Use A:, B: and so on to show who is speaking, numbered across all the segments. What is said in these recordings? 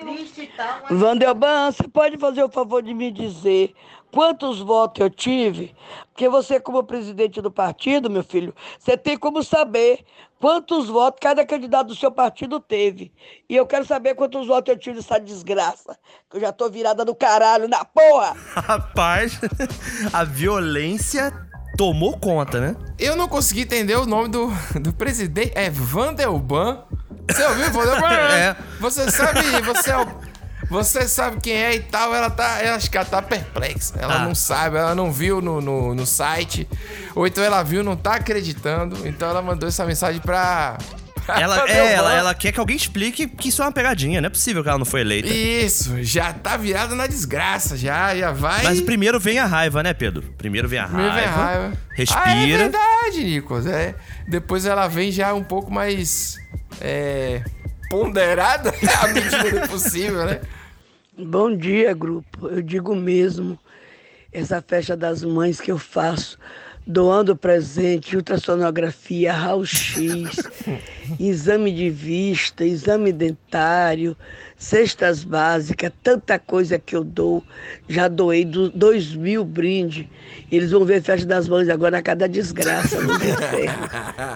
A: triste e tal.
B: Vandelban, você pode fazer o favor de me dizer quantos votos eu tive? Porque você, como presidente do partido, meu filho, você tem como saber quantos votos cada candidato do seu partido teve. E eu quero saber quantos votos eu tive nessa desgraça. Que eu já tô virada do caralho na porra!
C: Rapaz, a violência tomou conta, né?
D: Eu não consegui entender o nome do, do presidente. É Vandelban. Você ouviu?
C: É.
D: Você sabe, você é o- Você sabe quem é e tal, ela tá. Eu acho que ela tá perplexa. Ela
C: Tá.
D: não sabe, ela não viu no, no, no site. Ou então ela viu, não tá acreditando. Então ela mandou essa mensagem pra.
C: Ela, é, ela, ela quer que alguém explique que isso é uma pegadinha. Não é possível que ela não foi eleita.
D: Isso, já tá virada na desgraça, já, já vai.
C: Mas primeiro vem a raiva, né, Pedro? Primeiro vem a
D: Primeiro
C: raiva.
D: vem a raiva.
C: Respira.
D: Ah, é verdade, Nicolas. É. Depois ela vem já um pouco mais. É. Ponderada à medida do possível, né?
B: Bom dia, grupo. Eu digo mesmo, essa festa das mães que eu faço, doando presente, ultrassonografia, raio-x, exame de vista, exame dentário, cestas básicas, tanta coisa que eu dou. Já doei do- dois mil brindes. Eles vão ver festa das mães agora a cada desgraça no inferno.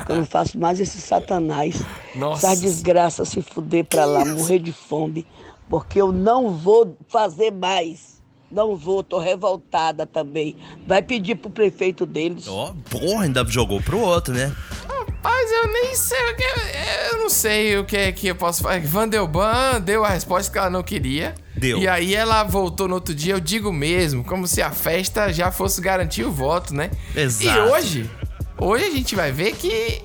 B: Eu não faço mais esse satanás.
D: Nossa.
B: Essa desgraça se fuder pra lá, morrer de fome. Porque eu não vou fazer mais. Não vou, tô revoltada também. Vai pedir pro prefeito deles.
C: Ó, porra, ainda jogou pro outro, né?
D: Rapaz, eu nem sei o que. Eu não sei o que é que eu posso falar. Vandelban deu a resposta que ela não queria.
C: Deu.
D: E aí ela voltou no outro dia, eu digo mesmo, como se a festa já fosse garantir o voto, né?
C: Exato.
D: E hoje, hoje a gente vai ver que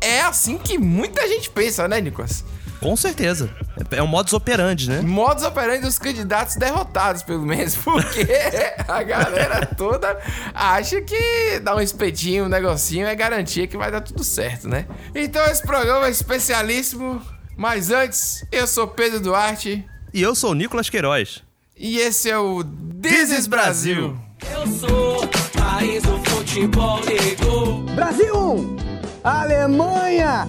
D: é assim que muita gente pensa, né, Nicolas?
C: Com certeza. É um modus operandi, né?
D: Modus operandi dos candidatos derrotados, pelo menos, porque a galera toda acha que dar um espetinho, um negocinho é garantia que vai dar tudo certo, né? Então esse programa é especialíssimo, mas antes, eu sou Pedro Duarte
C: E eu sou o Nicolas Queiroz.
D: e esse é o This is Brasil.
E: Eu sou país do futebol negro.
F: Brasil 1, Alemanha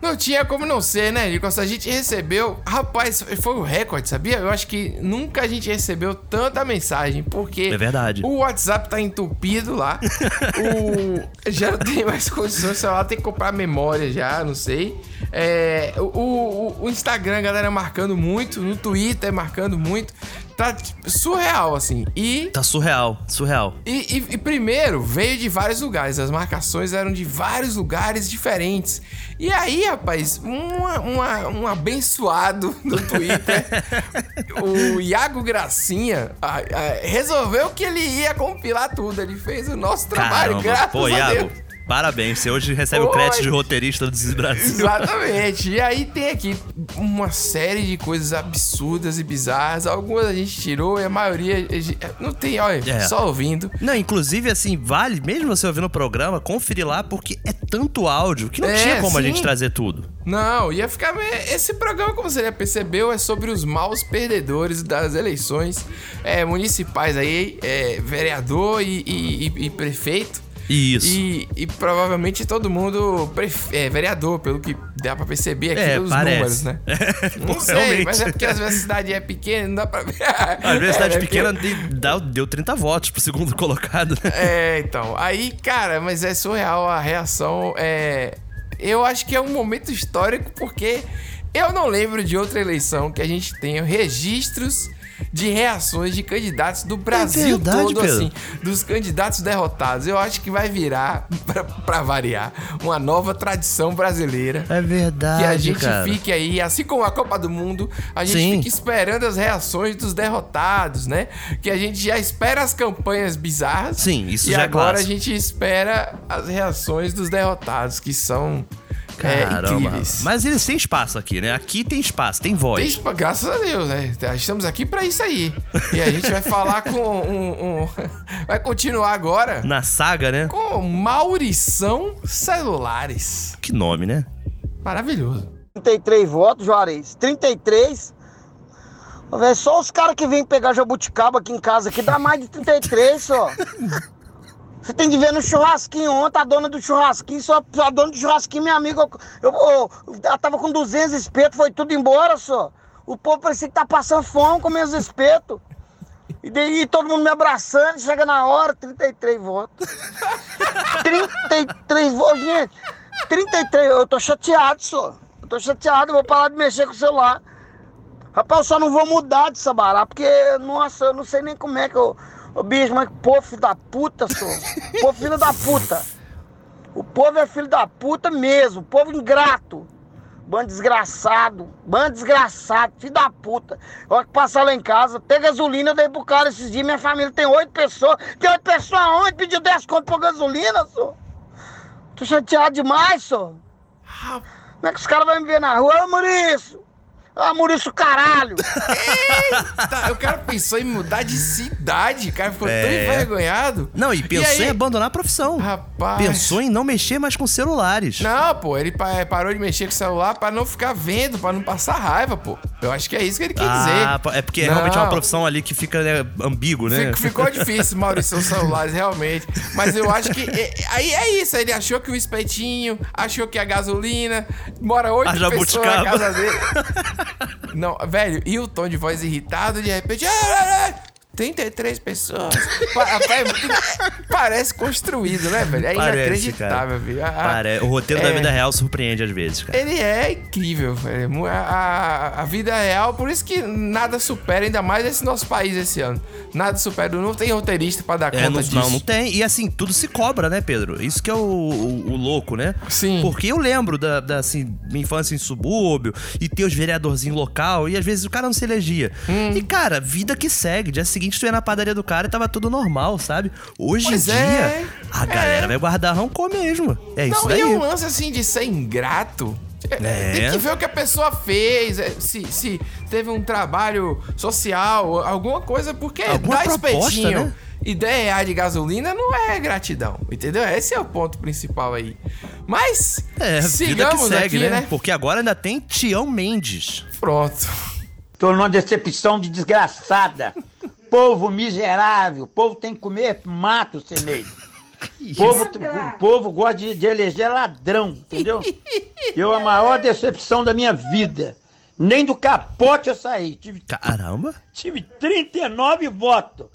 D: Não tinha como não ser, né, Nicolas? A gente recebeu. Rapaz, foi o recorde, sabia? Eu acho que nunca a gente recebeu tanta mensagem, porque.
C: É verdade.
D: O WhatsApp tá entupido lá. o... Já não tem mais condições, o celular tem que comprar memória já, não sei. É, o, o, o Instagram, galera marcando muito, no Twitter marcando muito. Tá surreal, assim. E
C: Tá surreal, surreal.
D: e, e- e primeiro, veio de vários lugares. As marcações eram de vários lugares diferentes. E aí, rapaz, uma- uma- um abençoado no Twitter, o Iago Gracinha, a- a- resolveu que ele ia compilar tudo. Ele fez o nosso trabalho,
C: Caramba.
D: graças
C: Pô,
D: a
C: Iago,
D: Deus.
C: Parabéns. Você hoje recebe o
D: Oi.
C: crédito de roteirista do Brasil.
D: Exatamente. E aí tem aqui uma série de coisas absurdas e bizarras. Algumas a gente tirou e a maioria a gente- não tem, olha,
C: É.
D: só ouvindo.
C: Não, inclusive, assim, vale, mesmo você ouvindo o programa, conferir lá, porque é tanto áudio que não
D: É,
C: tinha como a
D: sim.
C: gente trazer tudo.
D: Não, ia ficar. Esse programa, como você já percebeu, é sobre os maus perdedores das eleições é, municipais aí, é, vereador e, e- e- e prefeito.
C: Isso.
D: E, e provavelmente todo mundo é vereador, pelo que dá pra perceber aqui
C: É,
D: pelos
C: parece.
D: números, né? Não sei,
C: Realmente.
D: mas é porque às vezes a cidade é pequena, não dá pra ver.
C: A cidade
D: É,
C: pequena
D: porque-
C: de- dá- deu 30 votos pro segundo colocado, né?
D: É, então. Aí, cara, mas é surreal a reação. É, eu acho que é um momento histórico porque eu não lembro de outra eleição que a gente tenha registros de reações de candidatos do Brasil
C: É verdade,
D: todo,
C: Pedro.
D: assim, dos candidatos derrotados. Eu acho que vai virar, pra, pra variar, uma nova tradição brasileira.
C: É verdade,
D: Que a gente
C: cara.
D: fique aí, assim como a Copa do Mundo, a gente
C: Sim.
D: fica esperando as reações dos derrotados, né? Que a gente já espera as campanhas bizarras.
C: Sim, isso
D: e
C: já é
D: agora
C: clássico.
D: a gente espera as reações dos derrotados, que são é,
C: Caramba.
D: incríveis.
C: Mas eles têm espaço aqui, né? Aqui tem espaço, tem voz.
D: Tem graças a Deus, né? Estamos aqui pra isso aí. E a gente vai falar com um, um- Vai continuar agora
C: Na saga, né?
D: com Maurição Celulares.
C: Que nome, né?
D: Maravilhoso.
A: 33 votos, Juarez. 33. Ô, véi, só os caras que vêm pegar jabuticaba aqui em casa aqui dá mais de 33 só. Você tem de ver no churrasquinho ontem, a dona do churrasquinho, só a dona do churrasquinho, minha amiga, eu, eu- ela tava com 200 espetos, foi tudo embora só. O povo parecia que tá passando fome com meus espetos. E daí todo mundo me abraçando, chega na hora, 33 votos. 33 votos, gente. 33, eu tô chateado, só. Eu tô chateado, eu vou parar de mexer com o celular. Rapaz, eu só não vou mudar de Sabará, porque, nossa, eu não sei nem como é que eu. Ô bicho, mas pô, filho da puta, só. Pô, filho da puta. O povo é filho da puta mesmo, povo ingrato. Bando desgraçado, bando desgraçado, filho da puta. Olha que passar lá em casa, tem gasolina, eu dei pro cara esses dias, minha família tem oito pessoas. Tem oito pessoas aonde? Pediu 10 conto por gasolina, só. Tô chateado demais, só. Como é que os caras vão me ver na rua? Ô, Maurício! Ô, Maurício, caralho!
D: Tá, o cara pensou em mudar de cidade. O cara ficou
C: É.
D: tão envergonhado.
C: Não, e pensou
D: aí-
C: em abandonar a profissão.
D: Rapaz.
C: Pensou em não mexer mais com celulares.
D: Não, pô, ele pa- parou de mexer com o celular pra não ficar vendo, pra não passar raiva, pô. Eu acho que é isso que ele quis
C: Ah,
D: dizer.
C: é porque realmente é uma
D: Não.
C: profissão ali que fica né, ambíguo, né?
D: Fic- Ficou difícil, Maurício, seus celulares, realmente. Mas eu acho que. é- aí é isso. Ele achou que o espetinho, achou que a gasolina. Mora oito pessoas na casa dele. Não, velho, e o tom de voz irritado, de repente. "Ah, ah, ah, 33 pessoas. Parece construído, né, velho? É
C: Parece,
D: inacreditável, velho. A-
C: Pare- O roteiro da
D: é.
C: vida real surpreende às vezes, cara.
D: Ele é incrível, velho. A, a- a vida real, por isso que nada supera, ainda mais esse nosso país esse ano. Nada supera. Não tem roteirista pra dar
C: É,
D: conta
C: não,
D: disso.
C: não, não tem. E assim, tudo se cobra, né, Pedro? Isso que é o, o- o louco, né?
D: Sim.
C: Porque eu lembro da, da, assim, minha infância em subúrbio e ter os vereadorzinhos local e às vezes o cara não se elegia.
D: Hum.
C: E, cara, vida que segue. Dia seguinte tu ia na padaria do cara e tava tudo normal, sabe? Hoje
D: Pois
C: em
D: é.
C: dia, a galera
D: É.
C: vai guardar rancor mesmo. É isso
D: Não,
C: daí.
D: e é um lance assim de ser ingrato.
C: É.
D: Tem que ver o que a pessoa fez, é, se, se teve um trabalho social, alguma coisa, porque
C: Alguma proposta,
D: espetinho
C: né?
D: e 10 reais de gasolina não é gratidão, entendeu? Esse é o ponto principal aí. Mas,
C: É, vida que
D: sigamos
C: segue,
D: aqui,
C: né?
D: né?
C: Porque agora ainda tem Tião Mendes.
D: Pronto.
G: Tô numa decepção de desgraçada. Povo miserável. O povo tem que comer mato, Seneide. O povo, o povo gosta de, de eleger ladrão, entendeu? Eu, a maior decepção da minha vida. Nem do capote eu saí. Tive,
C: Caramba.
G: tive 39 votos.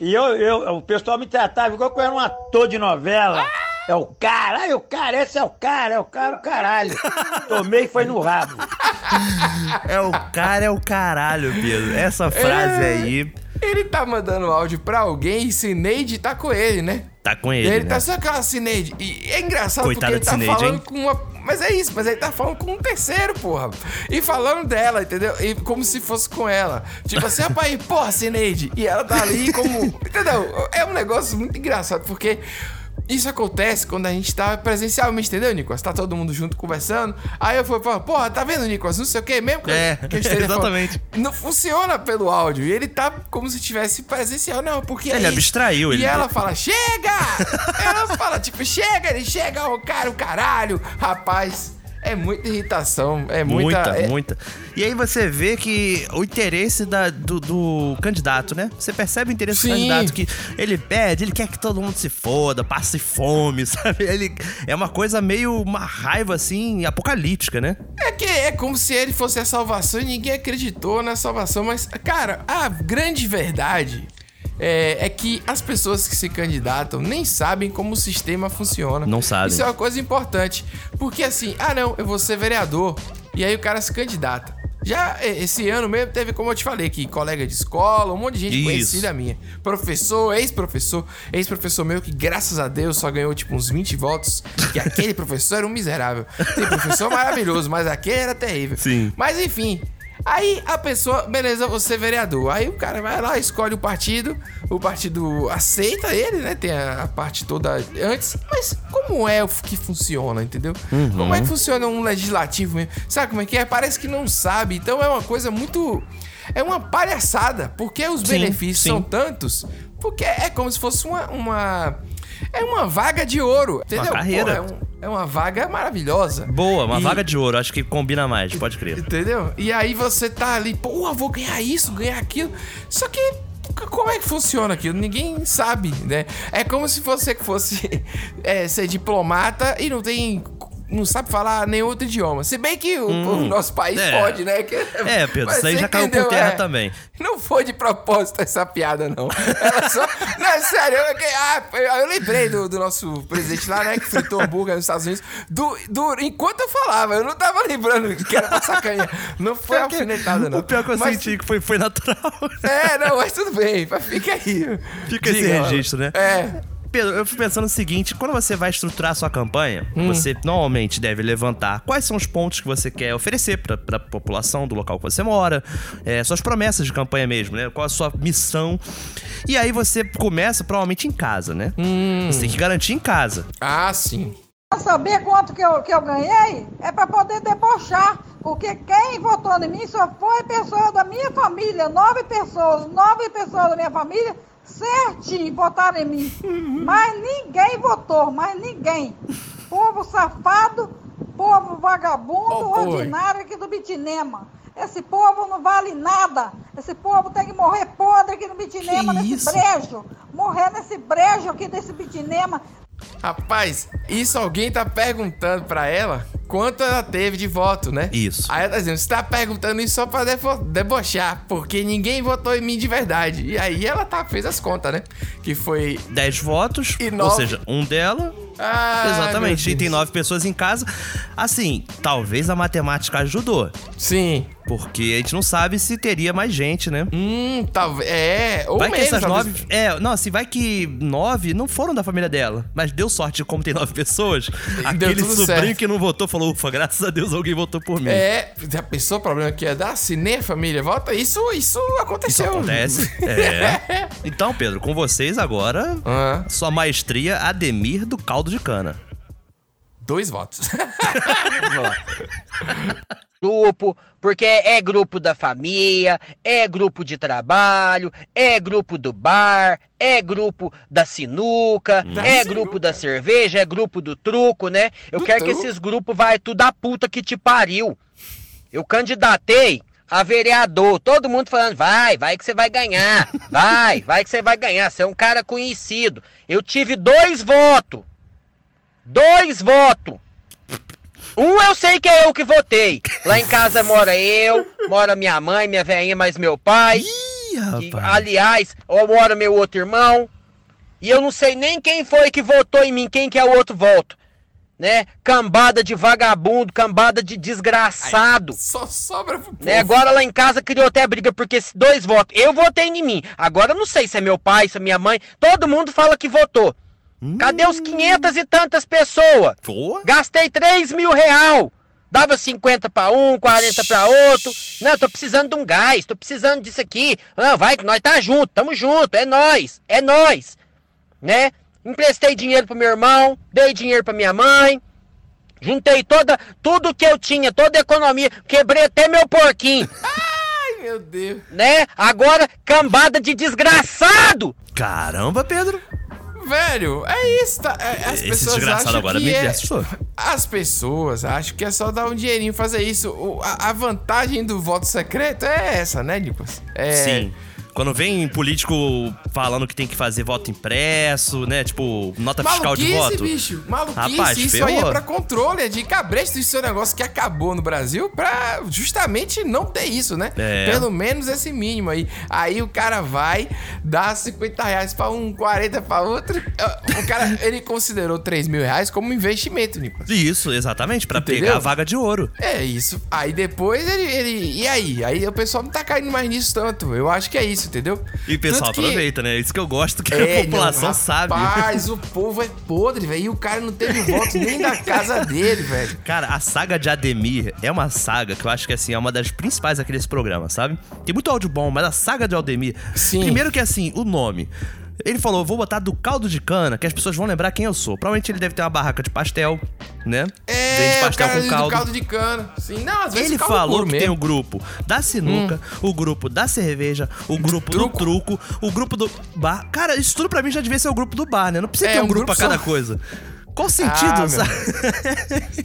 G: E eu, eu, o pessoal me tratava igual que eu era um ator de novela. É o cara, ai, o cara, esse é o cara, é o cara, o caralho. Tomei e foi no rabo.
C: É o cara, é o caralho, Pedro. Essa frase
D: É.
C: aí
D: Ele tá mandando áudio pra alguém e Cineide tá com ele, né?
C: tá com
D: Ele,
C: ele, né?
D: tá só aquela Cineide. E é engraçado porque ele tá falando
C: hein?
D: com uma. Mas é isso, mas ele tá falando com um terceiro, porra. E falando dela, entendeu? E como se fosse com ela. Tipo assim, rapaz, porra, Cineide. E ela tá ali como. Entendeu? É um negócio muito engraçado, porque. Isso acontece quando a gente tá presencialmente, entendeu, Nicolas? Tá todo mundo junto conversando. Aí eu fui falar, porra, tá vendo, Nicolas? Não sei o quê, mesmo que,
C: É,
D: que esteja falando.
C: exatamente.
D: Não funciona pelo áudio. E ele tá como se tivesse presencial. Não, porque. é
C: Ele
D: isso.
C: abstraiu,
D: E
C: ele-
D: ela fala, chega! ela fala, tipo, chega, ele chega, o cara, o caralho. Rapaz, é muita irritação. É muita.
C: Muita,
D: é-
C: muita. E aí você vê que o interesse da- do, do candidato, né? Você percebe o interesse
D: Sim.
C: do candidato que ele pede, ele quer que todo mundo se foda, passe fome, sabe? Ele é uma coisa meio uma raiva assim apocalíptica, né?
D: É que é como se ele fosse a salvação e ninguém acreditou na salvação. Mas, cara, a grande verdade é, é que as pessoas que se candidatam nem sabem como o sistema funciona.
C: Não sabem.
D: Isso é uma coisa importante. Porque assim, ah não, eu vou ser vereador. E aí o cara se candidata. Já eh, esse ano mesmo teve, como eu te falei, aqui, colega de escola, um monte de gente
C: Isso.
D: conhecida minha. Professor, ex-professor, ex-professor meu que, graças a Deus, só ganhou tipo uns 20 votos. Que aquele professor era um miserável. Tem professor maravilhoso, mas aquele era terrível.
C: Sim.
D: Mas enfim. Aí a pessoa, beleza, você é vereador. Aí o cara vai lá, escolhe o partido, o partido aceita ele, né? Tem a, a parte toda antes. Mas como é o que funciona, entendeu?
C: Uhum.
D: Como é que funciona um legislativo mesmo? Sabe como é que é? Parece que não sabe. Então é uma coisa muito. É uma palhaçada. Porque os
C: Sim,
D: benefícios
C: sim.
D: são tantos. Porque é como se fosse uma. uma é uma vaga de ouro, entendeu?
C: carreira.
D: Pô, é um- É uma vaga maravilhosa.
C: Boa, uma
D: E-
C: vaga de ouro. Acho que combina mais, pode crer.
D: Entendeu? E aí você tá ali, pô, vou ganhar isso, ganhar aquilo. Só que como é que funciona aquilo? Ninguém sabe, né? É como se você fosse é, ser diplomata e não tem. Não sabe falar nenhum outro idioma. Se bem que o, o nosso país
C: é.
D: pode, né? Que-
C: É, Pedro, isso aí já caiu por terra
D: é.
C: também.
D: Não foi de propósito essa piada, não. Ela só. Não, é sério. Eu, ah, eu- eu lembrei do, do nosso presidente lá, né? Que fritou hambúrguer nos Estados Unidos. Do, do, enquanto eu falava, eu não tava lembrando que era pra sacanhar. Não foi alfinetada, não.
C: O pior que eu
D: Mas-
C: senti que foi, foi natural.
D: É, não, mas tudo bem. Fica aí.
C: Fica esse
D: Diga,
C: registro, né?
D: É.
C: Pedro, eu fico pensando o seguinte: quando você vai estruturar a sua campanha,
D: Hum.
C: você normalmente deve levantar quais são os pontos que você quer oferecer pra, pra população do local que você mora, é, suas promessas de campanha mesmo, né? Qual a sua missão. E aí você começa provavelmente em casa, né?
D: Hum.
C: Você tem que garantir em casa.
D: Ah, sim.
H: Pra saber quanto que eu, que eu ganhei, é pra poder debochar. Porque quem votou em mim só foi pessoa da minha família. Nove pessoas, nove pessoas da minha família, certinho, votaram em mim. Mas ninguém votou, mas ninguém. Povo safado, povo vagabundo,
D: Oh,
H: ordinário aqui do Bitinema. Esse povo não vale nada. Esse povo tem que morrer podre aqui no Bitinema, nesse
C: isso?
H: brejo. Morrer nesse brejo aqui desse Bitinema.
D: Rapaz, isso alguém tá perguntando pra ela quanto ela teve de voto, né?
C: Isso.
D: Aí ela tá dizendo, você tá perguntando isso só pra debochar, porque ninguém votou em mim de verdade. E aí ela tá, fez as contas, né? Que foi
C: 10 votos,
D: E
C: ou
D: nove.
C: seja, um dela.
D: Ah,
C: Exatamente. E tem nove pessoas em casa. Assim, talvez a matemática ajudou.
D: Sim.
C: Porque a gente não sabe se teria mais gente, né?
D: Hum, talvez. É, ou
C: vai que
D: menos,
C: essas
D: talvez.
C: nove. É, não, assim, vai que nove não foram da família dela. Mas deu sorte como tem nove pessoas. Aquele sobrinho
D: certo.
C: que não votou falou: ufa, graças a Deus alguém votou por mim.
D: É, já pensou o problema que ia dar? Se nem a família vota, isso, isso
C: Isso
D: aconteceu.
C: acontece. É. Então, Pedro, com vocês agora,
D: Ah,
C: sua maestria Ademir do caldo de cana.
D: Dois votos.
I: grupo, porque é grupo da família, é grupo de trabalho, é grupo do bar, é grupo da sinuca,
D: Da
I: é
D: sinuca.
I: grupo da cerveja, é grupo do truco, né? Eu
D: Do
I: quero que
D: truco?
I: esses grupos vai tudo a puta que te pariu. Eu candidatei a vereador, todo mundo falando, vai, vai que você vai ganhar, vai, vai que você vai ganhar, você é um cara conhecido. Eu tive dois votos, dois votos. Um eu sei que é eu que votei. Lá em casa mora eu, mora minha mãe, minha velhinha, mais meu pai.
C: Ih,
I: E,
C: rapaz.
I: aliás, mora meu outro irmão. E eu não sei nem quem foi que votou em mim, quem que é o outro voto. Né? Cambada de vagabundo, cambada de desgraçado.
D: Só sobra pro povo.
I: Né? Agora lá em casa criou até briga porque esses dois votos. Eu votei em mim. Agora eu não sei se é meu pai, se é minha mãe. Todo mundo fala que votou. Cadê os 500 e tantas pessoas? Gastei 3 mil real. Dava 50 pra um, 40 pra outro. Não, tô precisando de um gás, tô precisando disso aqui. Não, vai que nós tá junto, tamo junto, é nós, é nós. Né? Emprestei dinheiro pro meu irmão, dei dinheiro pra minha mãe. Juntei toda, tudo que eu tinha, toda a economia, quebrei até meu porquinho,
D: Ai, meu Deus.
I: né? Agora, cambada de desgraçado!
C: caramba, Pedro.
D: Velho, é isso. Tá? É, as
C: Esse
D: pessoas acham
C: agora
D: que
C: me
D: é...
C: assustou.
D: As pessoas acham que é só dar um dinheirinho fazer isso. O- a, a vantagem do voto secreto é essa, né, Nicolas? É,
C: Sim. Quando vem político falando que tem que fazer voto impresso, né? Tipo, nota fiscal de
D: Maluquice,
C: voto.
D: bicho. Maluquice.
C: Rapaz,
D: isso aí é
C: ferrou.
D: pra controle, é de cabresto. Isso é um negócio que acabou no Brasil pra justamente não ter isso, né?
C: É.
D: Pelo menos esse mínimo aí. Aí o cara vai, dá 50 reais pra um, 40 pra outro. O cara, ele considerou 3 mil reais como um investimento, Nicolas.
C: Isso, exatamente, pra
D: Entendeu?
C: pegar a vaga de ouro.
D: É isso. Aí depois ele, ele. E aí? Aí o pessoal não tá caindo mais nisso tanto. Eu acho que é isso, entendeu?
C: E o pessoal
D: Tanto que-
C: aproveita, né? Isso que eu gosto, que
D: É,
C: a população
D: não,
C: sabe.
D: Rapaz, o povo é podre, velho. E o cara não teve voto nem da casa dele, velho.
C: Cara, a saga de Ademir é uma saga que eu acho que assim é uma das principais aqui desse programa, sabe? Tem muito áudio bom, mas a saga de Aldemir.
D: Sim.
C: Primeiro que assim, o nome. Ele falou, vou botar do caldo de cana, que as pessoas vão lembrar quem eu sou. Provavelmente ele deve ter uma barraca de pastel, né?
D: É,
C: Vende pastel com
D: do
C: caldo.
D: caldo de cana. Sim, não, às vezes
C: Ele falou que tem o grupo da sinuca, o grupo da cerveja, o grupo do truco, o grupo do bar. Cara, isso tudo pra mim já devia ser o grupo do bar, né? Não precisa
D: É,
C: ter um,
D: um
C: grupo
D: grupo
C: pra cada
D: só.
C: coisa. Qual sentido,
D: Ah,
C: sabe?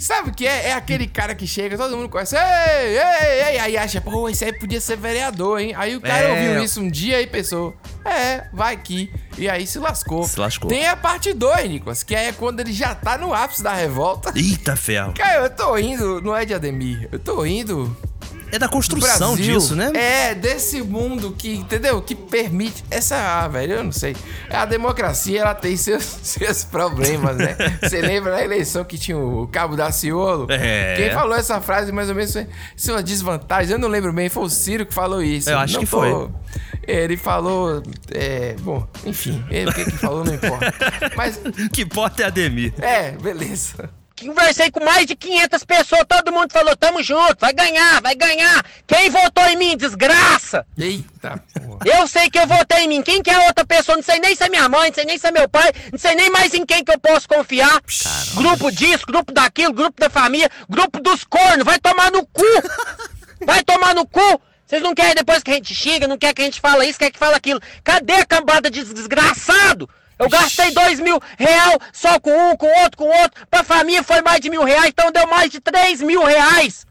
D: Sabe o que é? É aquele cara que chega, todo mundo conhece, ei, ei, ei, aí acha, pô, esse aí podia ser vereador, hein? Aí o cara
C: É.
D: ouviu isso um dia e pensou, é, vai aqui. E aí se lascou.
C: Se lascou.
D: Tem a parte 2, Nicolas, que é quando ele já tá no ápice da revolta.
C: Eita ferro.
D: Cara, eu tô indo, não é de Ademir, eu tô indo
C: É da construção
D: Brasil,
C: disso, né?
D: É, desse mundo que, entendeu? Que permite. Essa, ah, velho, eu não sei. A democracia, ela tem seus, seus problemas, né? Você lembra da eleição que tinha o Cabo da Ciolo?
C: É.
D: Quem falou essa frase, mais ou menos, foi- isso é uma desvantagem. Eu não lembro bem, foi o Ciro que falou isso.
C: Eu acho
D: Não
C: que
D: tô-
C: foi.
D: Ele falou. É, bom, enfim, ele, o que que falou não importa. Mas,
C: Que importa é Ademir.
D: é, beleza.
I: Conversei com mais de 500 pessoas, todo mundo falou, tamo junto, vai ganhar, vai ganhar. Quem votou em mim, desgraça?
D: Eita, porra.
I: Eu sei que eu votei em mim, quem que é a outra pessoa? Não sei nem se é minha mãe, não sei nem se é meu pai, não sei nem mais em quem que eu posso confiar. Grupo disso, grupo daquilo, grupo da família, grupo dos cornos, vai tomar no cu! Vai tomar no cu! Vocês não querem depois que a gente xinga, não quer que a gente fala isso, quer que fala aquilo. Cadê a cambada de desgraçado? Eu gastei dois mil real só com um, com outro, com outro. Pra família foi mais de mil reais, então deu mais de três mil reais.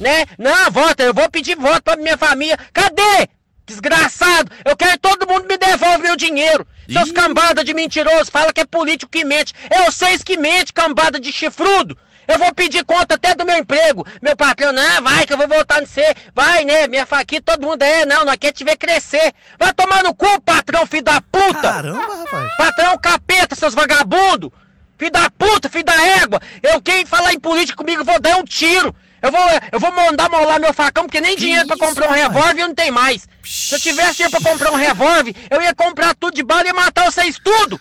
I: Né? Não, vota, eu vou pedir voto pra minha família. Cadê? Desgraçado! Eu quero que todo mundo me devolva meu dinheiro. Seus cambada de mentiroso, fala que é político que mente. É vocês que mente, cambada de chifrudo. Eu vou pedir conta até do meu emprego. Meu patrão, não, vai que eu vou voltar no você. Vai, né? Minha faquinha, todo mundo é, não, nós quer te ver crescer. Vai tomar no cu, patrão, filho da puta!
C: Caramba, rapaz.
I: Patrão capeta, seus vagabundos! Filho da puta, filho da égua! Eu quem falar em política comigo, eu vou dar um tiro! Eu vou, eu vou mandar molar meu facão, porque nem dinheiro pra comprar um revólver eu não tem mais. Se eu tivesse dinheiro pra comprar um revólver, eu ia comprar tudo de bala e ia matar vocês tudo!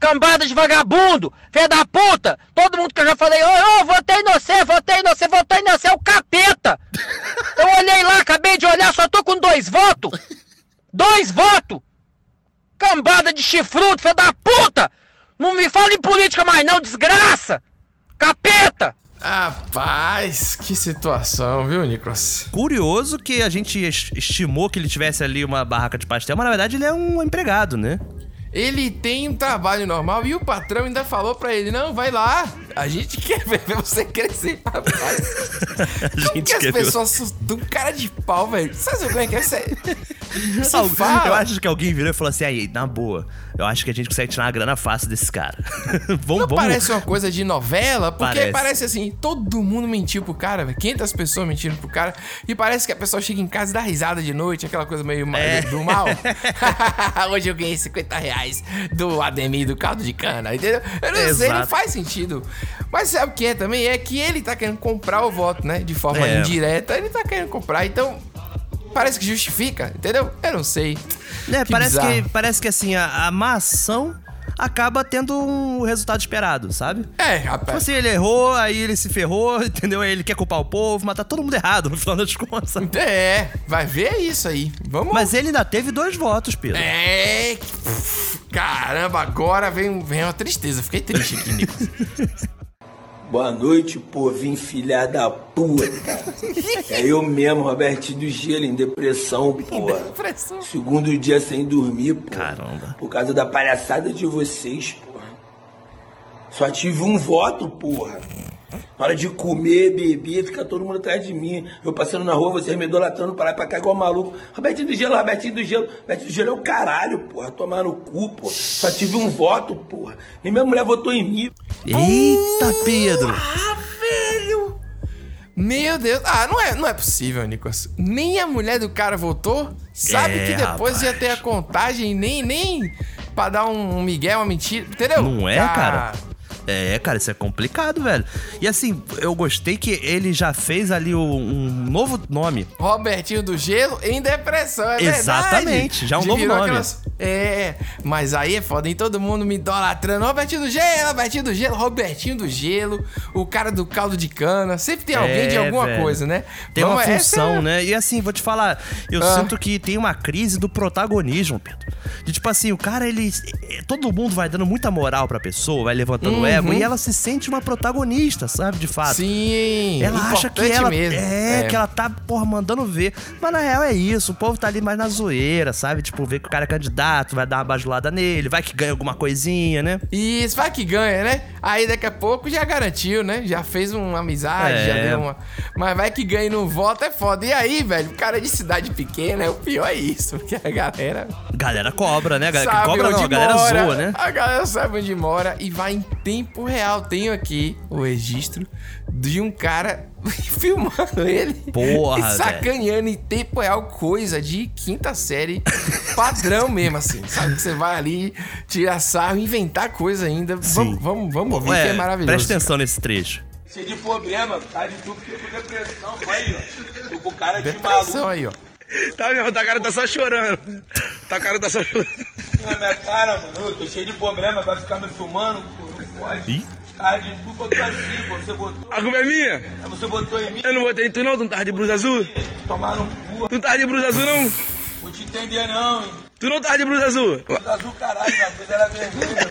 I: Cambada de vagabundo, filho da puta! Todo mundo que eu já falei, ô, ô, votei no você, votei no você, votei no você, é o capeta! Eu olhei lá, acabei de olhar, só tô com dois votos! Dois votos! Cambada de chifrudo, filho da puta! Não me fala em política mais não, desgraça! Capeta!
D: Rapaz, que situação, viu, Nicolas?
C: Curioso que a gente es- estimou que ele tivesse ali uma barraca de pastel, mas na verdade ele é um empregado, né?
D: Ele tem um trabalho normal e o patrão ainda falou pra ele: não, vai lá, a gente quer ver você crescer, rapaz.
C: A
D: Como que as pessoas um cara de pau, velho? Sabe como é que é? Você, você.
C: Eu acho que alguém virou e falou assim: aí, na boa, eu acho que a gente consegue tirar uma grana fácil desse cara. vamos,
D: Não
C: vamos.
D: parece uma coisa de novela? Porque
C: Parece.
D: parece, assim, todo mundo mentiu pro cara, velho. 500 pessoas mentiram pro cara. E parece que a pessoa chega em casa e dá risada de noite, aquela coisa meio
C: É.
D: do mal. Hoje eu ganhei 50 reais do Ademir do caldo de cana, entendeu? Eu não sei,
C: Exato.
D: não faz sentido. Mas sabe o que é também? É que ele tá querendo comprar o voto, né? De forma
C: É.
D: indireta, ele tá querendo comprar. Então, parece que justifica, entendeu? Eu não sei.
C: É,
D: Que
C: parece,
D: bizarro.
C: que, parece que assim, a, a má ação acaba tendo um resultado esperado, sabe?
D: É,
C: Tipo
D: rapaz.
C: assim, ele errou, aí ele se ferrou, entendeu? Aí ele quer culpar o povo, mas tá todo mundo errado no final das contas.
D: É, vai ver isso aí. Vamos
C: Mas ele ainda teve dois votos, Pedro.
D: É. Caramba, agora vem, vem uma tristeza. Fiquei triste aqui, Nicolas.
J: Boa noite, povinho filha da puta. É eu mesmo, Robertinho do Gelo, em depressão, porra.
D: Depressão.
J: Segundo dia sem dormir, porra.
C: Caramba.
J: Por causa da palhaçada de vocês, porra. Só tive um voto, porra. Na hora de comer, beber, fica todo mundo atrás de mim. Eu passando na rua, vocês me idolatrando pra lá e pra cá igual maluco. Robertinho do Gelo, Robertinho do Gelo. Robertinho do Gelo é o caralho, porra. Tomar no cu, porra. Só tive um voto, porra. Nem minha mulher votou em mim.
C: Eita, Pedro!
D: Ah, velho! Meu Deus. Ah, não é, não é possível, Nicolas. Nem a mulher do cara votou. Sabe
C: É,
D: que depois ia ter a contagem, nem, nem pra dar um migué, uma mentira. Entendeu?
C: Não é,
D: Ah,
C: cara? É, cara, isso é complicado, velho. E assim, eu gostei que ele já fez ali o- um novo nome.
D: Robertinho do Gelo em depressão, é
C: Exatamente,
D: verdade.
C: já é um novo nome.
D: É, mas aí é foda, hein? Todo mundo me idolatrando. Robertinho do Gelo, Robertinho do Gelo, Robertinho do Gelo, o cara do caldo de cana. Sempre tem alguém de
C: É,
D: alguma
C: velho.
D: coisa, né?
C: Tem uma
D: Vamos-
C: função,
D: é-
C: né? E assim, vou te falar, eu
D: Ah.
C: sinto que tem uma crise do protagonismo, Pedro. De tipo assim, o cara, ele. eh, Todo mundo vai dando muita moral pra pessoa, vai levantando
D: Uhum.
C: e ela se sente uma protagonista, sabe? De fato.
D: Sim,
C: Ela acha que ela.
D: mesmo.
C: É, que ela tá, porra, mandando ver. Mas na real é isso. O povo tá ali mais na zoeira, sabe? Tipo, ver que o cara é candidato, vai dar uma bajulada nele, vai que ganha alguma coisinha, né?
D: Isso, vai que ganha, né? Aí daqui a pouco já garantiu, né? Já fez uma amizade,
C: É.
D: já deu uma. Mas vai que ganha e não volta é foda. E aí, velho, o cara de cidade pequena, o pior é isso, porque a galera.
C: Galera cobra, né? Galera,
D: sabe
C: cobra não, a galera
D: mora,
C: zoa, né?
D: A galera sabe onde mora e vai em tempo real. Tenho aqui o registro de um cara filmando ele
C: Porra,
D: e sacaneando em tempo real coisa de quinta série padrão mesmo, assim. Sabe que você vai ali tirar sarro, inventar coisa ainda. Vamos, vamos, vamos ouvir,
C: Ué,
D: que é maravilhoso.
C: Presta atenção nesse trecho.
J: Cheio de problema, tá de tudo que com depressão. Vai, ó. Tô com cara de
D: Depressão
J: maluco.
D: aí, ó.
K: Tá, meu, tá cara tá só chorando. Tá cara tá só chorando.
J: Na minha cara, mano. Eu tô cheio de problema, vai ficar me filmando, pô. Pode.
C: Ih.
J: Cara de tudo, eu tô assim. Você botou.
K: A culpa é minha?
J: Você botou em mim.
K: Eu não botei em tu não, tu não tava de blusa azul?
J: Tomar no cu.
K: Tu não tava de blusa azul não?
J: Vou te entender, não, hein.
K: Tu não tava de blusa azul?
J: Blusa azul, caralho, minha coisa era vermelha.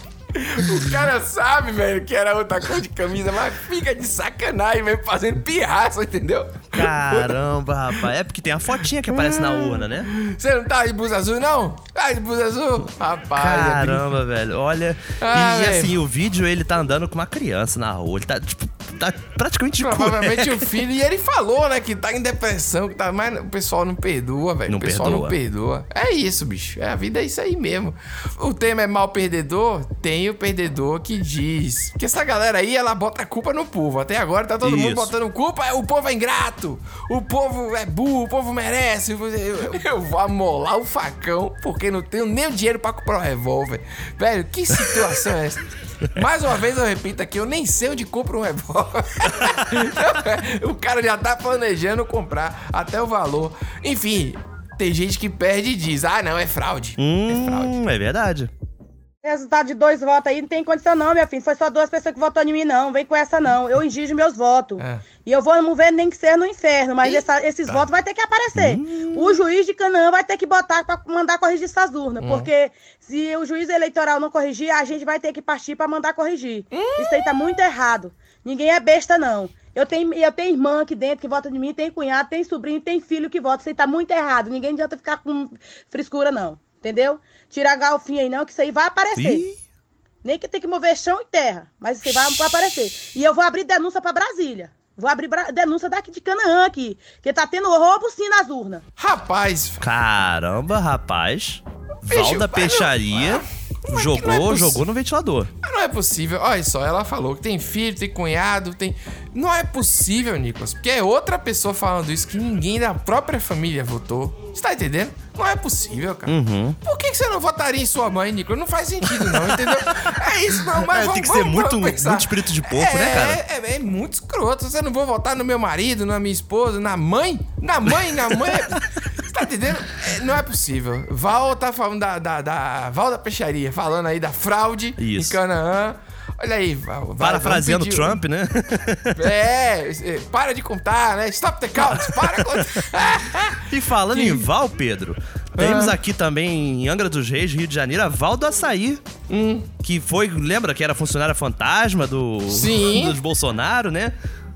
D: O cara sabe, velho, que era outra cor de camisa, mas fica de sacanagem, velho, fazendo pirraça, entendeu?
C: Caramba, rapaz. É porque tem a fotinha que aparece na urna, né?
D: Você não tá de blusa azul, não? Tá de blusa azul? Rapaz, é
C: Caramba, velho. Olha.
D: Ah,
C: e, assim, o vídeo ele tá andando com uma criança na rua. Ele tá, tipo, tá praticamente de
D: Provavelmente o filho. E ele falou, né, que tá em depressão, que tá. Mas o pessoal não perdoa, velho.
C: Não
D: o pessoal não
C: perdoa.
D: perdoa. É isso, bicho. É, a vida é isso aí mesmo. O tema é mal perdedor? Tem o perdedor que diz. Que essa galera aí, ela bota a culpa no povo. Até agora tá todo mundo
C: Isso.
D: botando culpa. O povo é ingrato. O povo é burro. O povo merece. Eu, eu- eu vou amolar o facão porque não tenho nem o dinheiro pra comprar um revólver. Velho, que situação é essa? Mais uma vez eu repito aqui, eu nem sei onde compra um revólver. o cara já tá planejando comprar até o valor. Enfim, tem gente que perde e diz: ah, não, é fraude.
C: Hum, é verdade.
L: Resultado de dois votos aí não tem condição, não, minha filha. Foi só duas pessoas que votaram em mim, não. Vem com essa, não. Eu exijo meus votos.
D: É.
L: E eu vou vamos ver nem que seja no inferno, mas essa- esses votos vai ter que aparecer. O juiz de Canaã vai ter que botar pra mandar corrigir essas urnas.
M: Hum.
L: Porque se o juiz eleitoral não corrigir, a gente vai ter que partir pra mandar corrigir. Isso aí tá muito errado. Ninguém é besta, não. Eu tenho, eu tenho irmã aqui dentro que vota de mim, tem cunhado, tem sobrinho, tem filho que vota. Isso aí tá muito errado. Ninguém adianta ficar com frescura, não. Entendeu? Tirar a galfinha aí, não, que isso aí vai aparecer. Nem que tem que mover chão e terra, mas isso aí vai, vai aparecer. E eu vou abrir denúncia pra Brasília. Vou abrir denúncia daqui de Canaã aqui, que tá tendo roubo sim nas urnas.
D: Rapaz,
C: Caramba, rapaz.
D: Bicho,
C: Val da jogou,
D: possi-
C: jogou no ventilador.
D: Mas não é possível. Olha só, ela falou que tem filho, tem cunhado, tem. Não é possível, Nicolas. Porque é outra pessoa falando isso que ninguém da própria família votou. Você tá entendendo? Não é possível, cara.
C: Uhum.
D: Por que, que você não votaria em sua mãe, Nicolas? Não faz sentido, não, entendeu? É isso, não, mas
C: É,
D: vamos,
C: tem que ser muito,
D: pensar.
C: muito espírito de porco, né, cara?
D: É, é, é muito escroto. Você não vou votar no meu marido, na minha esposa, na mãe? Na mãe, na mãe. Tá entendendo? É, não é possível. Val tá falando da, da, da Val da Peixaria, falando aí da fraude
C: Isso.
D: em Canaã. Olha aí, Val.
C: Parafraseando
D: pedir-
C: Trump, né?
D: É, é, para de contar, né? Stop the count, para de contar.
C: E falando em Val, Pedro, temos
D: Ah.
C: aqui também em Angra dos Reis, Rio de Janeiro, a Val do Açaí. Que foi, lembra que era funcionária fantasma do,
D: Sim.
C: dos Bolsonaro, né?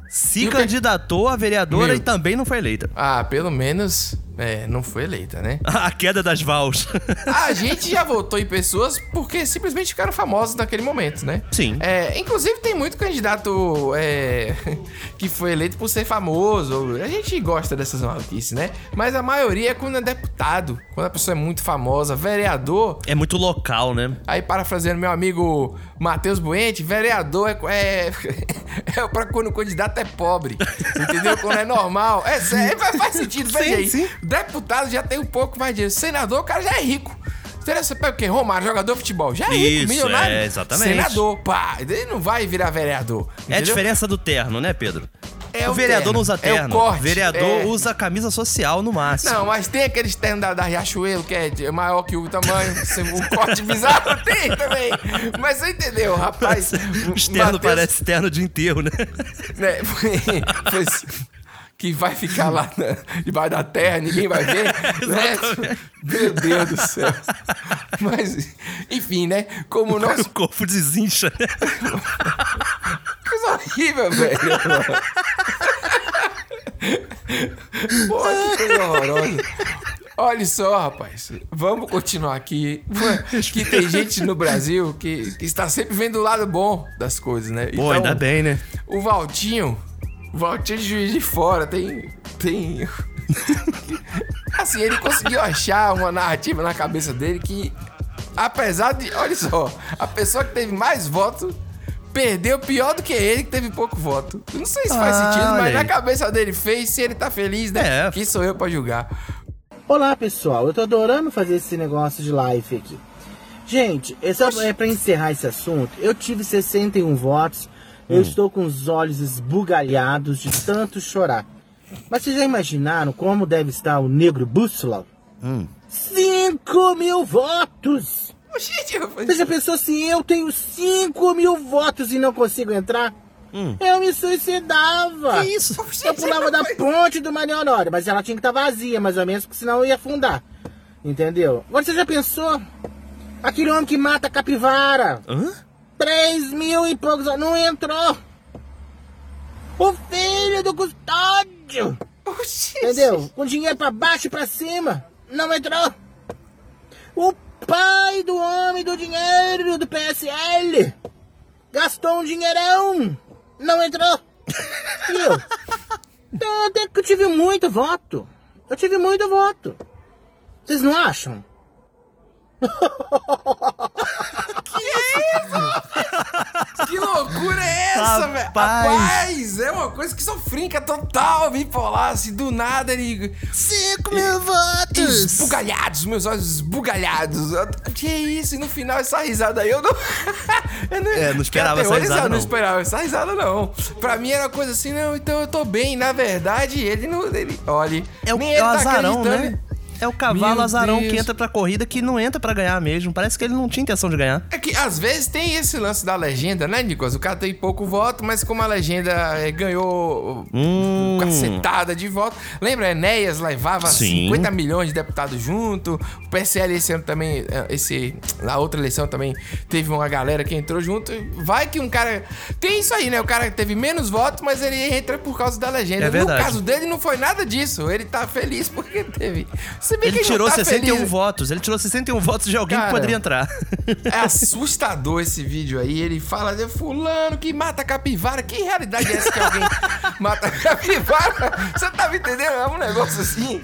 C: Se
D: E que-
C: candidatou a vereadora
D: Meu.
C: e também não foi eleita.
D: Ah, pelo menos, é, não foi eleita, né?
C: A queda das Vals.
D: A gente já votou em pessoas porque simplesmente ficaram famosos naquele momento, né?
C: Sim.
D: É, inclusive, tem muito candidato é, que foi eleito por ser famoso. A gente gosta dessas maluquices, né? Mas a maioria é quando é deputado, quando a pessoa é muito famosa, vereador.
C: É muito local, né?
D: Aí, parafraseando meu amigo Matheus Buente, vereador é, é, é pra quando o candidato é pobre. Entendeu? Quando é normal. É sério, faz- sentido,
C: Sim,
D: aí.
C: sim.
D: Deputado já tem um pouco mais de dinheiro. Senador, o cara já é rico. Você pega o quê? Romário, jogador de futebol. Já é rico,
C: Isso,
D: milionário.
C: é, exatamente.
D: Senador, pá. Ele não vai virar vereador.
C: É a
D: entendeu?
C: diferença do terno, né, Pedro?
D: É
C: o
D: o
C: vereador
D: terno,
C: não usa
D: é o
C: terno.
D: corte,
C: vereador
D: é.
C: usa camisa social no máximo.
D: Não, mas tem aqueles ternos da, da Riachuelo que é maior que o tamanho, o corte bizarro tem também. Mas você entendeu, rapaz?
C: O externo
D: Mateus-
C: parece terno de enterro, né?
D: né, foi- foi assim, que vai ficar lá na- debaixo da terra, ninguém vai ver. né? Meu Deus do céu. Mas, enfim, né? Como o nosso.
C: O corpo desincha, né?
D: Coisa horrível, velho. Pô, que coisa horrorosa. Olha só, rapaz. Vamos continuar aqui. Que tem gente no Brasil que, que está sempre vendo o lado bom das coisas, né?
C: Pô, ainda bem, né?
D: O Valtinho, o Valtinho de Juiz de Fora, tem. tem. assim, ele conseguiu achar uma narrativa na cabeça dele que, apesar de. Olha só, a pessoa que teve mais votos perdeu pior do que ele que teve pouco voto. Não sei se faz
M: Ah,
D: sentido, mas
M: aí.
D: na cabeça dele fez, se ele tá feliz, né?
C: É.
D: Quem sou eu pra julgar?
M: Olá pessoal, eu tô adorando fazer esse negócio de live aqui. Gente, é só é pra encerrar esse assunto. Eu tive 61 votos, eu
C: Hum.
M: estou com os olhos esbugalhados de tanto chorar. Mas vocês já imaginaram como deve estar o negro bússola?
C: Hum.
M: 5 mil votos! Você já pensou se eu tenho 5 mil votos e não consigo entrar? Eu me suicidava.
C: Que isso?
M: Eu pulava da ponte do Maria Honório, mas ela tinha que estar vazia, mais ou menos, porque senão eu ia afundar. Entendeu? Agora você já pensou? Aquele homem que mata a capivara.
C: Hã?
M: 3 mil e poucos. Não entrou. O filho do custódio. Entendeu? Com dinheiro pra baixo e pra cima. Não entrou. O pai do homem do dinheiro do PSL. Gastou um dinheirão. Não entrou. E eu? Então, até que eu tive muito voto. Eu tive muito voto. Vocês não acham?
D: Que loucura é essa, velho?
C: Rapaz.
D: É uma coisa que sofrinca total, bipolar, assim, do nada ele...
C: 5 mil votos!
D: Esbugalhados, meus olhos esbugalhados. Que isso? E no final essa risada aí, eu não... eu não,
C: É, não esperava essa risada, não.
D: não esperava essa risada, não. Pra mim era coisa assim, não, então eu tô bem. Na verdade, ele não... Ele, olha,
C: É o,
D: nem
C: é
D: ele
C: o
D: tá
C: azarão,
D: acreditando.
C: né? É o cavalo
D: Meu
C: azarão
D: Deus.
C: que entra pra corrida que não entra pra ganhar mesmo. Parece que ele não tinha intenção de ganhar.
D: É que às vezes tem esse lance da legenda, né, Nicolas? O cara tem pouco voto, mas como a legenda eh, ganhou
C: Hum.
D: cacetada de voto. Lembra, Enéas levava
C: Sim.
D: 50 milhões de deputados junto. O PSL esse ano também, eh, esse, na outra eleição também, teve uma galera que entrou junto. Vai que um cara. Tem isso aí, né? O cara teve menos votos, mas ele entra por causa da legenda.
C: É verdade.
D: No caso dele, não foi nada disso. Ele tá feliz porque teve. Se bem
C: Ele
D: que
C: tirou
D: não tá
C: 61
D: feliz.
C: votos. Ele tirou 61 votos de alguém
D: Cara,
C: que poderia entrar.
D: É assustador esse vídeo aí. Ele fala de fulano que mata capivara. Que realidade é essa que alguém mata capivara? Você tá me entendendo? É um negócio assim.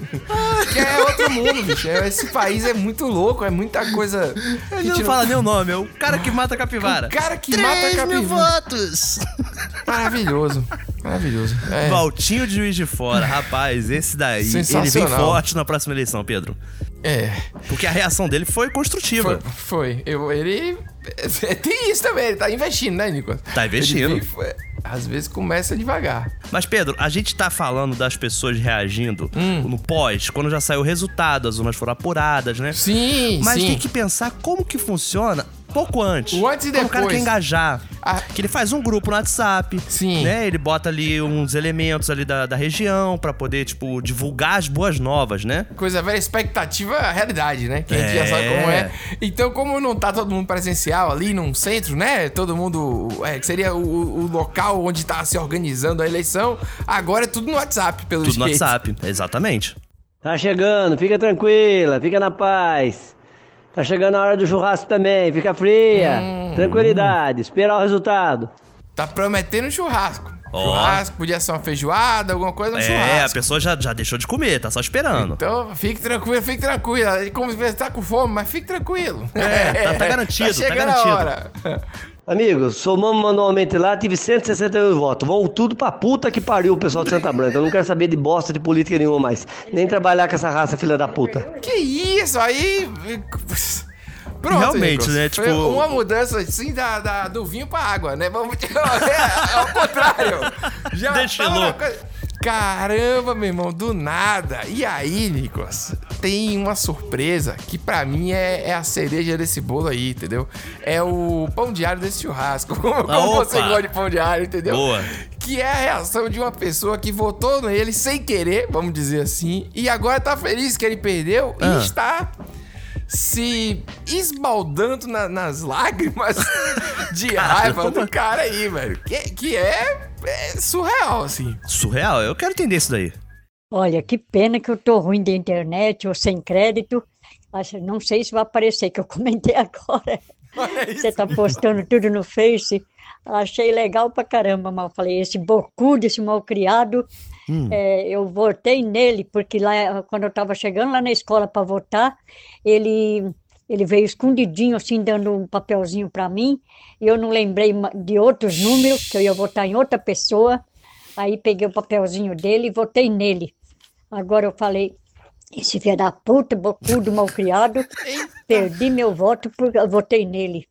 D: Que é outro mundo, bicho. É- Esse país é muito louco, é muita coisa.
C: Ele
D: gente
C: não fala nem o nome, é o cara que mata capivara.
D: O cara que
C: 3
D: mata
C: mil
D: capivara.
C: votos!
D: Maravilhoso. Maravilhoso. É.
C: Valtinho de Juiz de Fora, rapaz, esse daí, ele vem forte na próxima eleição, Pedro.
D: É.
C: Porque a reação dele foi construtiva.
D: Foi. foi. Eu, ele. Tem isso também, ele tá investindo, né, Nicolas?
C: Tá investindo.
D: Vem- foi- às vezes começa devagar.
C: Mas, Pedro, a gente tá falando das pessoas reagindo
D: Hum.
C: no pós, quando já saiu o resultado, as urnas foram apuradas, né?
D: Sim,
C: Mas
D: sim.
C: tem que pensar como que funciona pouco antes.
D: O antes e
C: Quando o cara
D: depois.
C: quer engajar.
D: Ah.
C: Que ele faz um grupo no WhatsApp.
D: Sim.
C: Né? Ele bota ali uns elementos ali da, da região pra poder, tipo, divulgar as boas novas, né?
D: Coisa velha, expectativa é a realidade, né? Que a gente
C: É.
D: já sabe como é. Então, como não tá todo mundo presencial ali num centro, né? Todo mundo. É, que seria o, o local onde tá se organizando a eleição, agora é tudo no WhatsApp, pelo
C: Tudo no
D: jeito.
C: WhatsApp, exatamente.
N: Tá chegando, fica tranquila, fica na paz. Tá chegando a hora do churrasco também, fica fria.
D: Hum.
N: Tranquilidade, esperar o resultado.
D: Tá prometendo churrasco.
C: Ó.
D: Churrasco, podia ser uma feijoada, alguma coisa, um
C: é, a
D: churrasco.
C: pessoa já, já deixou de comer, tá só esperando.
D: Então, fique tranquilo, fique tranquilo. Como você tá com fome, mas fique tranquilo.
C: É, tá- tá garantido, tá
D: chegando
C: garantido.
N: Amigos, somamos manualmente lá, tive 161 votos. Vão tudo pra puta que pariu o pessoal de Santa Branca. Eu não quero saber de bosta de política nenhuma mais. Nem trabalhar com essa raça filha da puta.
D: Que isso aí? Pronto,
C: Realmente,
D: Nicolas.
C: né,
D: Foi
C: tipo-
D: uma mudança assim da, da- do vinho pra água, né? Vamos é, ao contrário. Já
C: Destilou.
D: tava Caramba, meu irmão, do nada. E aí, Nicolas, tem uma surpresa que pra mim é, é a cereja desse bolo aí, entendeu? É o pão diário desse churrasco. Como, você gosta de pão diário, entendeu?
C: Boa.
D: Que é a reação de uma pessoa que votou nele sem querer, vamos dizer assim, e agora tá feliz que ele perdeu
C: Ah.
D: e está se esbaldando na- nas lágrimas de raiva do cara aí, velho. Que, que é, é surreal, assim.
C: Surreal, eu quero entender isso daí.
O: Olha, que pena que eu tô ruim da internet ou sem crédito. Acho, não sei se vai aparecer, que eu comentei agora. Você tá postando tudo no Face. Achei legal pra caramba, mas eu falei, esse bocudo, esse malcriado,
P: Hum.
O: é, eu votei nele, porque lá, quando eu tava chegando lá na escola para votar, ele, ele veio escondidinho, assim, dando um papelzinho para mim, e eu não lembrei de outros números, que eu ia votar em outra pessoa, aí peguei o papelzinho dele e votei nele. Agora eu falei, esse filho da puta, bocudo, malcriado, perdi meu voto porque eu votei nele.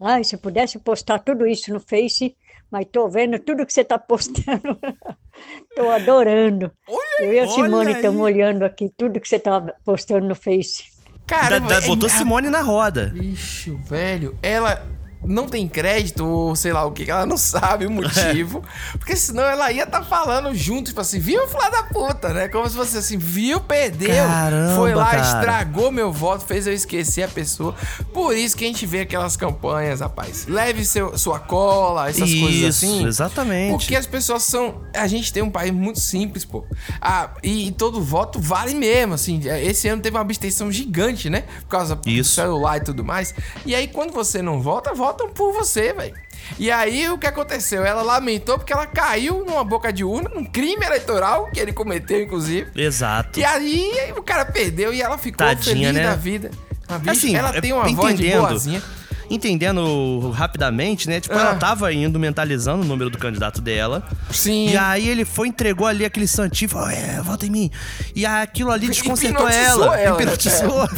O: Ai, se eu pudesse postar tudo isso no Face, mas tô vendo tudo que você tá postando. tô adorando. eu e a
C: olha
O: Simone estamos olhando aqui tudo que você tá postando no Face.
D: Cara,
C: Da- da-
D: é-
C: botou Simone na roda.
D: Ixi, velho, ela não tem crédito ou sei lá o que, ela não sabe o motivo. porque senão ela ia estar falando junto, tipo assim, viu, filha da puta, né? Como se fosse assim, viu, perdeu.
C: Caramba,
D: foi lá,
C: cara.
D: estragou meu voto, fez eu esquecer a pessoa. Por isso que a gente vê aquelas campanhas, rapaz. Leve seu, sua cola, essas coisas
C: Isso,
D: assim.
C: exatamente.
D: Porque as pessoas são. A gente tem um país muito simples, pô. Ah, e, e todo voto vale mesmo, assim. Esse ano teve uma abstenção gigante, né? Por causa do
C: Isso.
D: celular e tudo mais. E aí, quando você não vota, votam por você, velho. E aí, o que aconteceu? Ela lamentou porque ela caiu numa boca de urna, num crime eleitoral que ele cometeu, inclusive.
C: Exato.
D: E aí, o cara perdeu e ela ficou
C: Tadinha,
D: feliz
C: né?
D: da vida. A bicha,
C: Assim,
D: ela tem uma voz de boazinha.
C: Entendendo rapidamente, né? Tipo,
D: Ah.
C: ela tava indo mentalizando o número do candidato dela.
D: Sim.
C: E aí ele foi, entregou ali aquele santinho, falou, é, vota em mim. E aquilo ali desconcertou ela.
D: ela?
C: Hipnotizou.
D: É,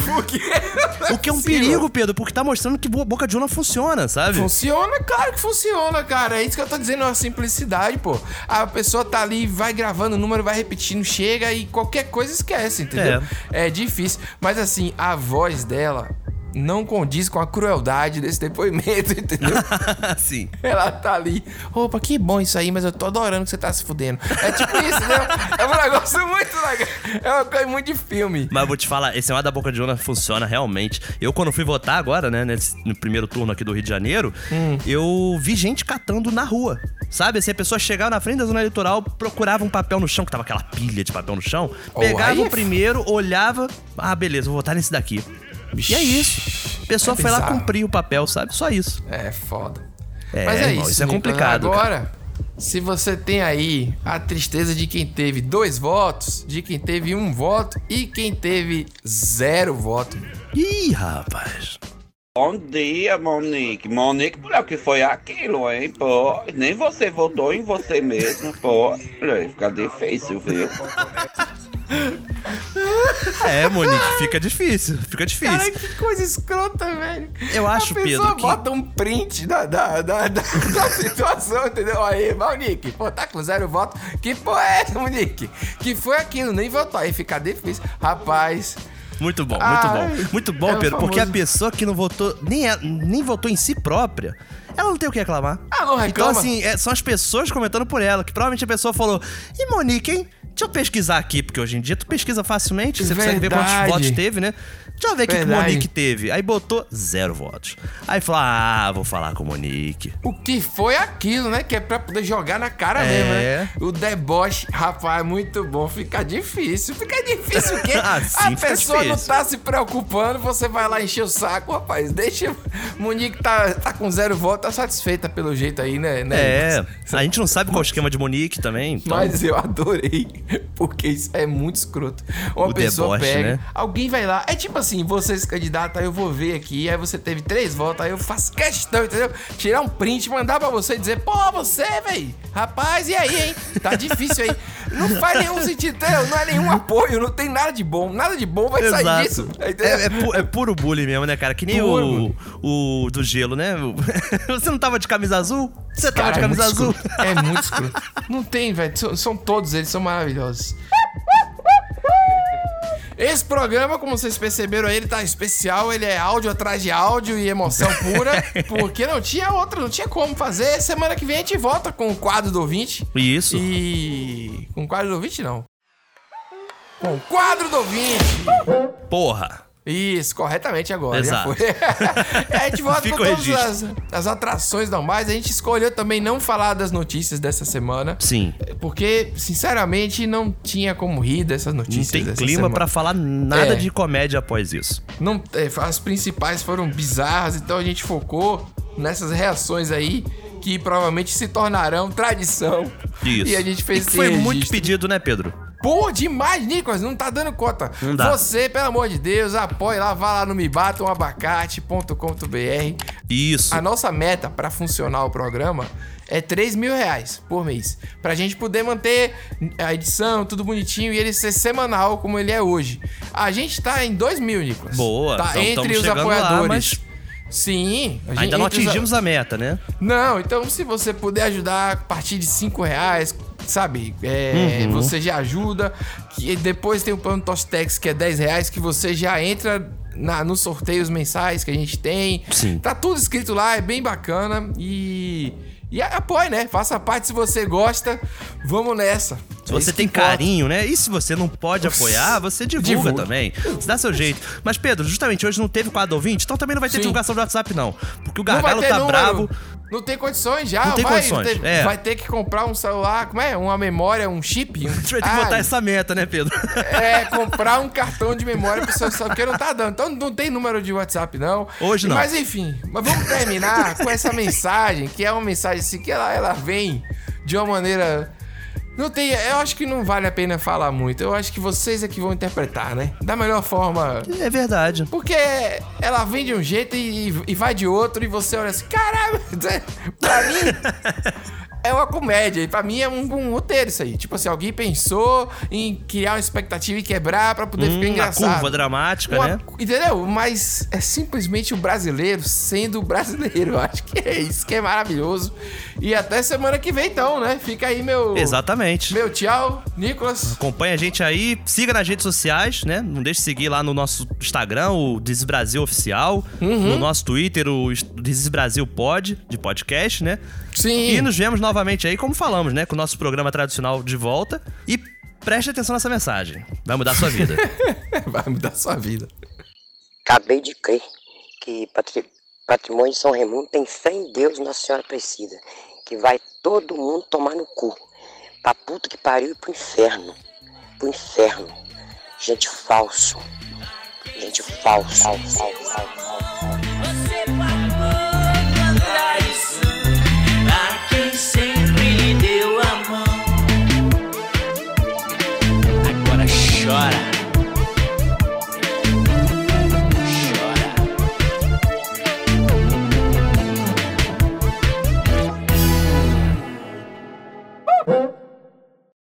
C: O que é um
D: possível.
C: perigo, Pedro, porque tá mostrando que bo- boca de urna funciona, sabe?
D: Funciona, claro que funciona, cara. É isso que eu tô dizendo, é uma simplicidade, pô. A pessoa tá ali, vai gravando o número, vai repetindo, chega e qualquer coisa esquece, entendeu? É. difícil. Mas assim, a voz dela não condiz com a crueldade desse depoimento, entendeu?
C: Sim.
D: Ela tá ali. Opa, que bom isso aí, mas eu tô adorando que você tá se fudendo. É tipo isso, né? É um negócio muito legal. É uma coisa muito de filme.
C: Mas vou te falar, esse negócio da boca de urna funciona realmente. Eu, quando fui votar agora, né, nesse- no primeiro turno aqui do Rio de Janeiro,
D: Hum.
C: eu vi gente catando na rua. Sabe? Assim, a pessoa chegava na frente da zona eleitoral, procurava um papel no chão, que tava aquela pilha de papel no chão,
D: Oh,
C: pegava
D: aí
C: o
D: é
C: primeiro, olhava, ah, beleza, vou votar nesse daqui. E é isso. A pessoa
D: É
C: foi lá cumprir o papel, sabe? Só isso.
D: É foda.
C: É,
D: Mas é
C: irmão,
D: isso.
C: isso é complicado, cara.
D: Agora, se você tem aí a tristeza de quem teve dois votos, de quem teve um voto e quem teve zero voto.
C: Ih, rapaz.
P: Bom dia, Monique. Monique, mulher, o que foi aquilo, hein, pô? Nem você votou em você mesmo, pô. Olha, Fica difícil, viu?
C: É, Monique, fica difícil. Fica difícil.
D: Cara, que coisa escrota, velho.
C: Eu acho,
D: a pessoa
C: Pedro, que-
D: bota um print da, da, da, da, da situação, entendeu? Aí, Monique, pô, tá com zero voto. Que porra é essa, Monique? Que foi aquilo, nem votou. Aí fica difícil. Rapaz,
C: Muito bom, muito
D: Ai,
C: bom. Muito bom,
D: é
C: Pedro, porque a
D: famoso-
C: pessoa que não votou, nem, é- nem votou em si própria, ela não tem o que reclamar.
D: Ah, não reclama.
C: Então, assim, é- são as pessoas comentando por ela, que provavelmente a pessoa falou, e Monique, hein? Deixa eu pesquisar aqui, porque hoje em dia tu pesquisa facilmente, você consegue ver quantos
D: Verdade.
C: votos teve, né? Deixa eu ver o que que
D: Verdade.
C: Monique teve. Aí botou zero votos. Aí falou, ah, vou falar com Monique.
D: O que foi aquilo, né? Que é pra poder jogar na cara
C: É.
D: mesmo, né? O deboche, rapaz, muito bom. Fica difícil. Fica difícil porque
C: Ah, sim,
D: a pessoa não
C: difícil.
D: tá se preocupando, você vai lá encher o saco, rapaz. Deixa. Monique tá, tá com zero voto, tá satisfeita pelo jeito aí, né? né?
C: É, a gente não sabe qual é o esquema de Monique também. Então...
D: Mas eu adorei, porque isso é muito escroto. Uma
C: O
D: pessoa
C: deboche,
D: pega,
C: né?
D: alguém vai lá, é tipo assim, você se candidata, aí eu vou ver aqui, aí você teve três votos, aí eu faço questão, entendeu? Tirar um print, mandar pra você e dizer, pô, você, véi, rapaz, e aí, hein? Tá difícil aí. Não faz nenhum sentido, entendeu? Não é nenhum apoio, não tem nada de bom, nada de bom vai sair
C: Exato.
D: disso. entendeu?
C: É, é pu- é puro bullying mesmo, né, cara? Que nem
D: Puro,
C: o, o do gelo, né? Você não tava de camisa azul? Você tava de
D: Cara, é
C: camisa
D: muito
C: azul?
D: escroto. É muito escroto. Não tem, velho. São, são todos eles, são maravilhosos. Esse programa, como vocês perceberam ele tá especial, ele é áudio atrás de áudio e emoção pura, porque não tinha outra, não tinha como fazer. Semana que vem a gente volta com o quadro do ouvinte.
C: Isso.
D: E. Com o quadro do ouvinte, não. Com o quadro do ouvinte.
C: Porra.
D: Isso, corretamente agora.
C: Exato.
D: Já foi. a gente volta
C: Fica
D: com todas as, as atrações normais. A gente escolheu também não falar das notícias dessa semana.
C: Sim.
D: Porque, sinceramente, não tinha como rir dessas
C: Não
D: notícias.
C: tem
D: dessa
C: clima pra falar nada
D: É.
C: de comédia após isso.
D: Não, é, as principais foram bizarras, então a gente focou nessas reações aí que provavelmente se tornarão tradição.
C: Isso.
D: E a gente fez
C: E
D: esse
C: foi muito
D: registro.
C: pedido, né, Pedro?
D: Pô, demais, Nicolas, não tá dando conta.
C: Não dá.
D: Você, pelo amor de Deus, apoie lá, vá lá no mebatamabacate.com.br.
C: Isso.
D: A nossa meta pra funcionar o programa é 3 mil reais por mês. Pra gente poder manter a edição, tudo bonitinho e ele ser semanal como ele é hoje. A gente tá em 2 mil, Nicolas.
C: Boa.
D: Tá
C: então
D: entre os apoiadores.
C: Lá, mas
D: Sim. gente-
C: ainda não
D: entre os a-
C: atingimos a meta, né?
D: não, então se você puder ajudar a partir de 5 reais, sabe? É,
C: Uhum.
D: Você já ajuda. Que depois tem o plano Tostex, que é 10 reais, que você já entra na, nos sorteios mensais que a gente tem.
C: Sim.
D: Tá tudo escrito lá, é bem bacana. E. E apoie, né? Faça parte se você gosta. Vamos nessa.
C: Se
D: É
C: você
D: que
C: tem carinho, né? E se você não pode apoiar, você divulga,
D: Divulga.
C: também. Você dá seu jeito. Mas, Pedro, justamente hoje não teve quadro ouvinte, então também não vai ter
D: Sim.
C: divulgação do WhatsApp, não. Porque o Gargalo
D: ter
C: tá bravo.
D: Não tem condições já.
C: Não tem
D: vai,
C: condições,
D: ter-
C: é.
D: vai ter que comprar um celular, como é? Uma memória, um chip. Um...
C: A gente vai ter que botar essa meta, né, Pedro?
D: É, comprar um cartão de memória pra pessoa só porque não tá dando. Então não tem número de WhatsApp, não.
C: Hoje não.
D: Mas enfim, mas vamos terminar com essa mensagem, que é uma mensagem assim, que ela, ela vem de uma maneira. Não tem. Eu acho que não vale a pena falar muito. Eu acho que vocês é que vão interpretar, né? Da melhor forma.
C: É verdade.
D: Porque ela vem de um jeito e, e vai de outro, e você olha assim, caralho, pra mim. É uma comédia, e pra mim é um, um roteiro isso aí. Tipo assim, alguém pensou em criar uma expectativa e quebrar pra poder
C: Hum,
D: ficar
C: uma
D: engraçado.
C: curva dramática,
D: Uma-
C: né?
D: Entendeu? Mas é simplesmente o brasileiro sendo brasileiro. Eu acho que é isso que é maravilhoso. E até semana que vem, então, né? Fica aí meu.
C: Exatamente.
D: Meu tchau, Nicolas.
C: Acompanha a gente aí, siga nas redes sociais, né? Não deixe de seguir lá no nosso Instagram, o Desis Brasil Oficial,
D: Uhum.
C: no nosso Twitter, o Desis Brasil Pod, de podcast, né?
D: Sim.
C: E nos vemos novamente aí, como falamos, né? Com o nosso programa tradicional de volta. E preste atenção nessa mensagem. Vai mudar a sua vida.
D: Vai mudar a sua vida.
Q: Acabei de crer que patri- patrimônio de São Raimundo tem fé em Deus Nossa Senhora Aparecida, que vai todo mundo tomar no cu. Pra puta que pariu e pro inferno. Pro inferno. Gente falso. Gente falso. falso, falso, falso. Agora chora.